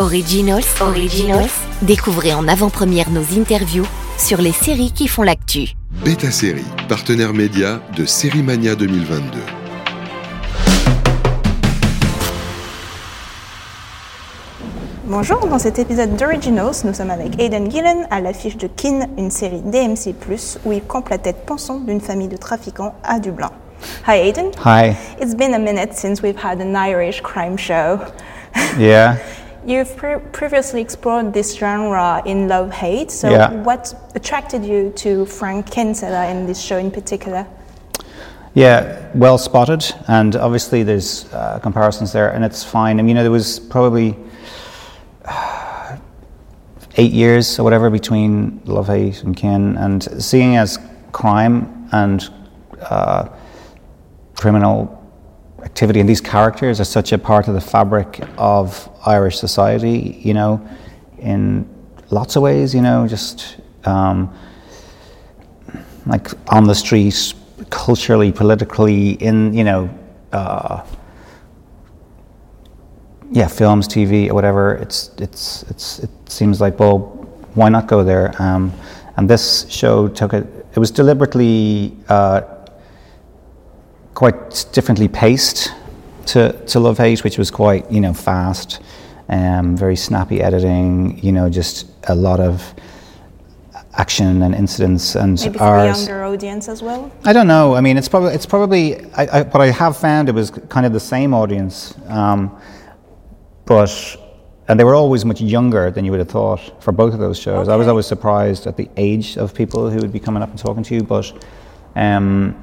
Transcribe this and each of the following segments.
Originals, Originals. Découvrez en avant-première nos interviews sur les séries qui font l'actu. Beta Série, partenaire média de Série Mania 2022. Bonjour, dans cet épisode d'Originals, nous sommes avec Aidan Gillen à l'affiche de Kin, une série DMC+, où il campe la tête pensante d'une famille de trafiquants à Dublin. Hi Aidan. Hi. It's been a minute since we've had an Irish crime show. Yeah. You've pre- previously explored this genre in Love Hate, so Yeah. what attracted you to Frank Kinsella in this show in particular? Yeah, well spotted, and obviously there's uh, comparisons there, and it's fine. I mean, you know, there was probably uh, eight years or whatever between Love, Hate, and Kin, and seeing as crime and uh, criminal activity and these characters are such a part of the fabric of Irish society, you know, in lots of ways, you know, just um, like on the street, culturally, politically, in, you know, uh, yeah, films, TV, or whatever. It's, it's, it's, it seems like, well, why not go there? Um, and this show took it, it was deliberately uh, quite differently paced to, to Love Hate, which was quite, you know, fast, um, very snappy editing, you know, just a lot of action and incidents and Maybe for a ours. younger audience as well? I don't know. I mean, it's probably it's probably. I, I, but I have found it was kind of the same audience, um, but and they were always much younger than you would have thought for both of those shows. I was always surprised at the age of people who would be coming up and talking to you, but um,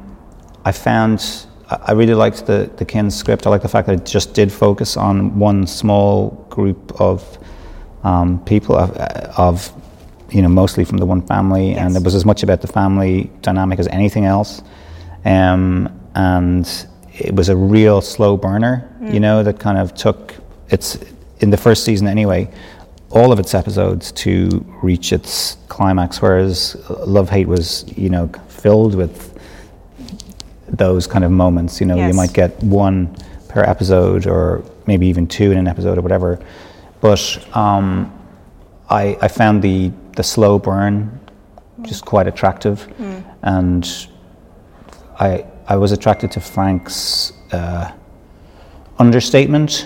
I found. I really liked the the Kin script. I like the fact that it just did focus on one small group of um, people of, of you know mostly from the one family, and it was as much about the family dynamic as anything else. Um, and it was a real slow burner, you know, that kind of took its in the first season anyway, all of its episodes to reach its climax. Whereas Love Hate was, you know, filled with those kind of moments. You know, Yes. you might get one per episode, or maybe even two in an episode, or whatever. But um, I, I found the the slow burn just quite attractive, and I I was attracted to Frank's uh, understatement,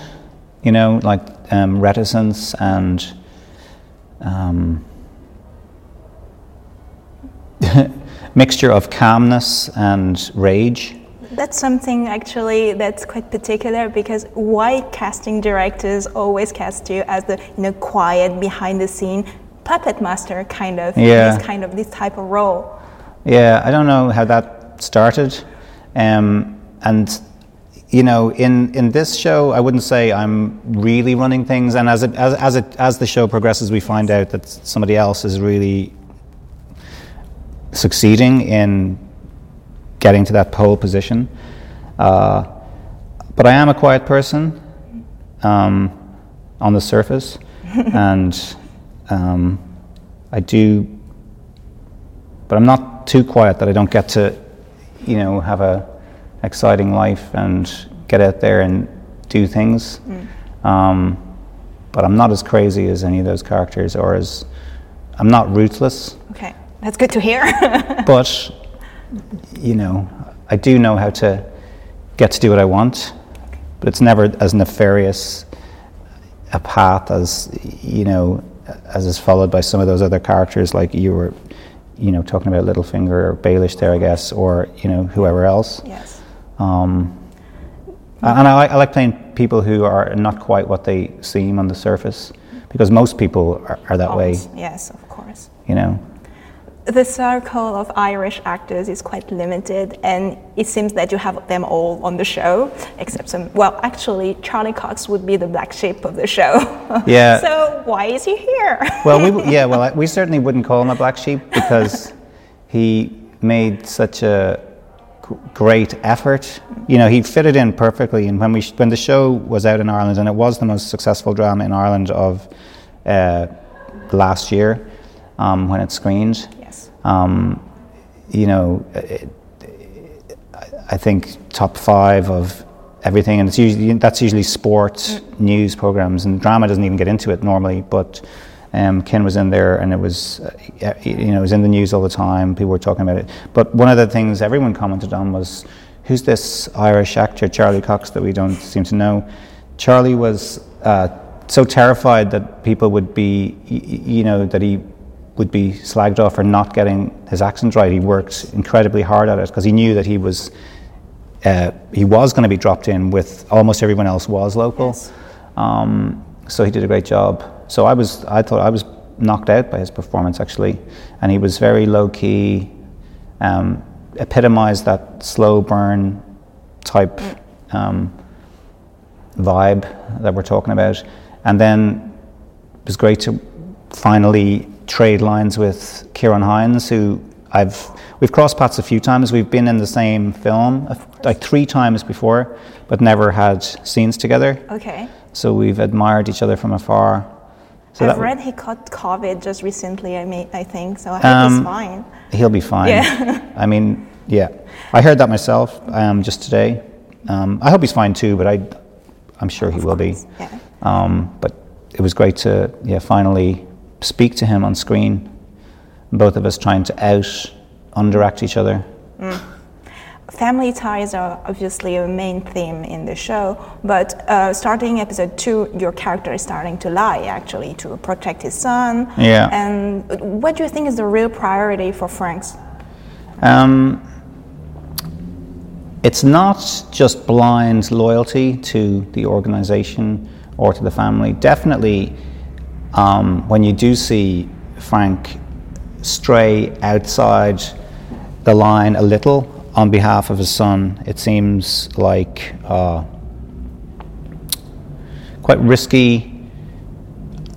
you know, like um, reticence and um, mixture of calmness and rage. That's something actually that's quite particular because why casting directors always cast you as the you know quiet behind the scene puppet master kind of Yeah. this kind of this type of role. Yeah, I don't know how that started. Um, and, you know, in, in this show, I wouldn't say I'm really running things. And as, it, as, as, it, as the show progresses, we find out that somebody else is really succeeding in getting to that pole position. Uh, but I am a quiet person um, on the surface. and um, I do but I'm not too quiet that I don't get to, you know, have a exciting life and get out there and do things. Um, but I'm not as crazy as any of those characters, or as I'm not ruthless. Okay, that's good to hear. But you know, I do know how to get to do what I want. But it's never as nefarious a path as you know, as is followed by some of those other characters, like you were, you know, talking about Littlefinger or Baelish there, I guess, or you know, whoever else. yes. Um, and I, like- I like playing people who are not quite what they seem on the surface, because most people are, are that way, Yes, of course. you know. The circle of Irish actors is quite limited, and it seems that you have them all on the show, except some. Well, actually, Charlie Cox would be the black sheep of the show. Yeah. so why is he here? Well, we, yeah, well, I- we certainly wouldn't call him a black sheep because he made such a great effort. You know, he fitted in perfectly. And when we when the show was out in Ireland, and it was the most successful drama in Ireland of uh, last year um, when it screened. Um, you know, it, I- I think top five of everything, and it's usually that's usually sports news programs, and drama doesn't even get into it normally. But um, Kin was in there, and it was uh, you know it was in the news all the time. People were talking about it. But one of the things everyone commented on was, "Who's this Irish actor Charlie Cox that we don't seem to know?" Charlie was uh, so terrified that people would be, you know, that he would be slagged off for not getting his accent right. He worked incredibly hard at it because he knew that he was uh, he was going to be dropped in with almost everyone else was local. Yes. Um, so he did a great job. So I was I thought I was knocked out by his performance actually, and he was very low key, um, epitomized that slow burn type. Um, vibe that we're talking about. And then it was great to finally trade lines with Ciarán Hinds, who I've we've crossed paths a few times. We've been in the same film like three times before, but never had scenes together. Okay. So we've admired each other from afar. So I've read he caught COVID just recently. I mean, I think so. I hope Um, he's fine. He'll be fine. Yeah. I mean, yeah. I heard that myself um, just today. Um, I hope he's fine too, but I, I'm sure he will be. Yeah. Um, but it was great to yeah finally speak to him on screen. Both of us trying to out underact each other. Family ties are obviously a main theme in the show, but uh, starting episode two, your character is starting to lie actually to protect his son. Yeah. And what do you think is the real priority for Frank's? Um, it's not just blind loyalty to the organization or to the family. Definitely, um, when you do see Frank stray outside the line a little on behalf of his son, it seems like uh, quite risky.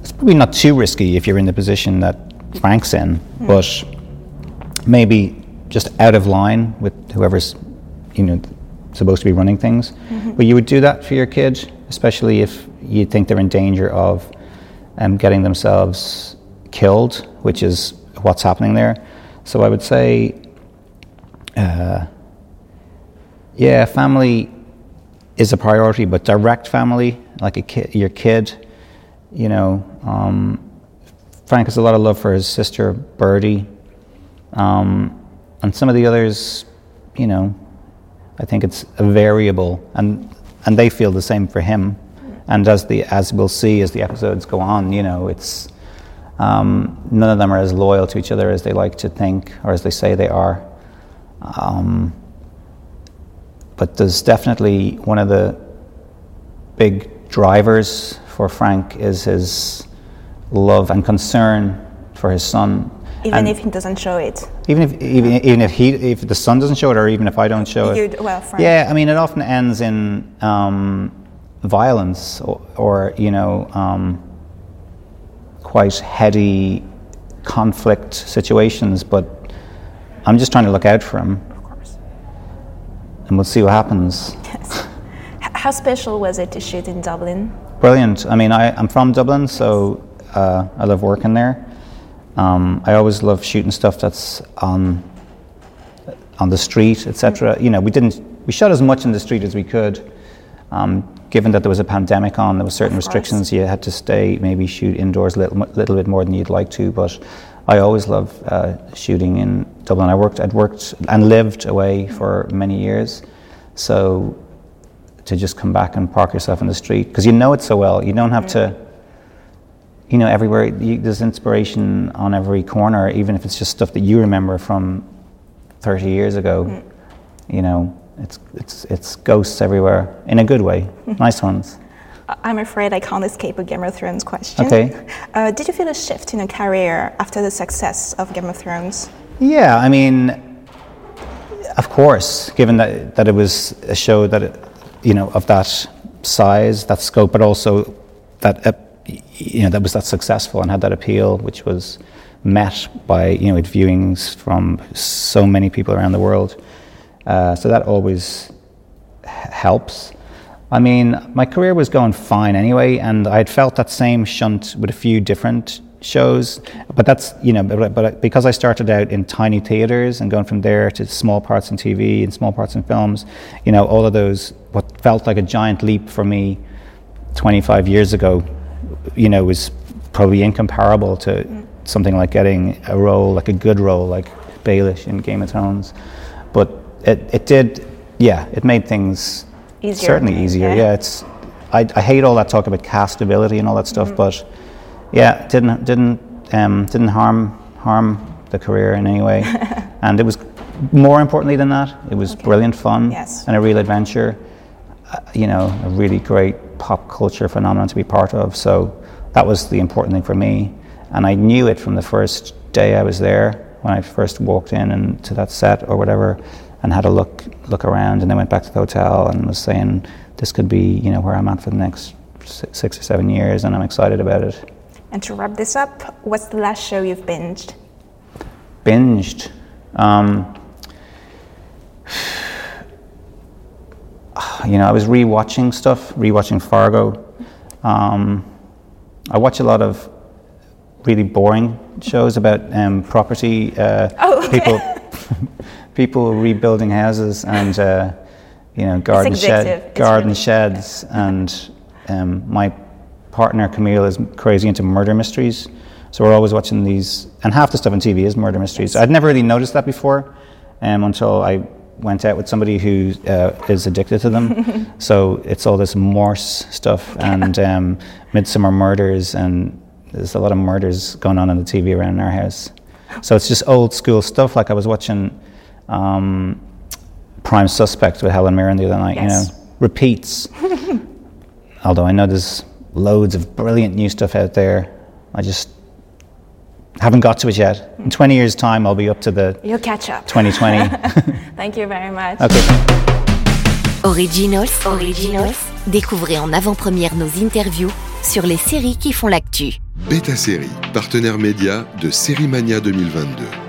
It's probably not too risky if you're in the position that Frank's in, but maybe just out of line with whoever's you know supposed to be running things. But you would do that for your kid, especially if you think they're in danger of um, getting themselves killed, which is what's happening there. So I would say, uh, yeah, family is a priority, but direct family, like a kid, your kid, you know. Um, Frank has a lot of love for his sister Birdie, um, and some of the others, you know, I think it's a variable, and and they feel the same for him. And as the as we'll see as the episodes go on, you know, it's um, none of them are as loyal to each other as they like to think or as they say they are. Um, but there's definitely one of the big drivers for Frank is his love and concern for his son. Even And if he doesn't show it. even if even, even if he if the son doesn't show it or even if I don't show it. You'd- well, Frank. Yeah, I mean it often ends in um, violence or, or you know um, quite heady conflict situations, but I'm just trying to look out for him Of course. and we'll see what happens. Yes. How special was it to shoot in Dublin? Brilliant. I mean, I, I'm from Dublin, so uh, I love working there. Um, I always love shooting stuff that's on on the street, etc. You know, we didn't we shot as much in the street as we could. Um, given that there was a pandemic on, there were certain restrictions. You had to stay, maybe shoot indoors a little, little bit more than you'd like to. But I always loved uh, shooting in Dublin. I worked, I'd worked and lived away for many years, so to just come back and park yourself in the street because you know it so well. You don't have to, you know, everywhere. You, there's inspiration on every corner, even if it's just stuff that you remember from 30 years ago. You know, it's it's it's ghosts everywhere in a good way. nice ones. I'm afraid I can't escape a Game of Thrones question. Okay. Uh, did you feel a shift in your career after the success of Game of Thrones? Yeah, I mean, of course, given that, that it was a show that, it, you know, of that size, that scope, but also that, uh, you know, that was that successful and had that appeal, which was met by, you know, viewings from so many people around the world. Uh, so that always h- helps. I mean, my career was going fine anyway, and I'd felt that same shunt with a few different shows. But that's you know, but, but because I started out in tiny theaters and going from there to small parts in TV and small parts in films, you know, all of those what felt like a giant leap for me 25 years ago, you know, was probably incomparable to something like getting a role, like a good role, like Baelish in Game of Thrones. But it, it did, yeah, it made things easier. certainly easier. Yeah, yeah it's I, I, hate all that talk about castability and all that stuff, mm-hmm. but yeah, didn't didn't um, didn't harm harm the career in any way, and it was more importantly than that, it was okay. brilliant fun yes. and a real adventure. Uh, you know, a really great pop culture phenomenon to be part of. So that was the important thing for me, and I knew it from the first day I was there when I first walked in and to that set or whatever, and had a look look around, and then went back to the hotel and was saying this could be you know where I'm at for the next six or seven years, and I'm excited about it. And to wrap this up, what's the last show you've binged? Binged. Um, you know, I was rewatching stuff, rewatching Fargo. Um, I watch a lot of really boring shows about um, property uh, oh, okay. people, people rebuilding houses and uh, you know garden shed, garden really sheds, and um, my partner Camille is crazy into murder mysteries. So we're always watching these, and half the stuff on TV is murder mysteries. Yes. I'd never really noticed that before um, until I went out with somebody who uh, is addicted to them. so it's all this Morse stuff and um, Midsomer Murders, and there's a lot of murders going on on the TV around our house. So it's just old school stuff. Like I was watching um, Prime Suspect with Helen Mirren the other night. Yes. You know, repeats. Although I know there's loads of brilliant new stuff out there, I just haven't got to it yet. In 20 years' time, I'll be up to the. You'll catch up. 2020. Thank you very much. Okay. Originals, Originals. Découvrez en avant-première nos interviews sur les séries qui font l'actu. BetaSeries, partenaire média de Séries Mania 2022.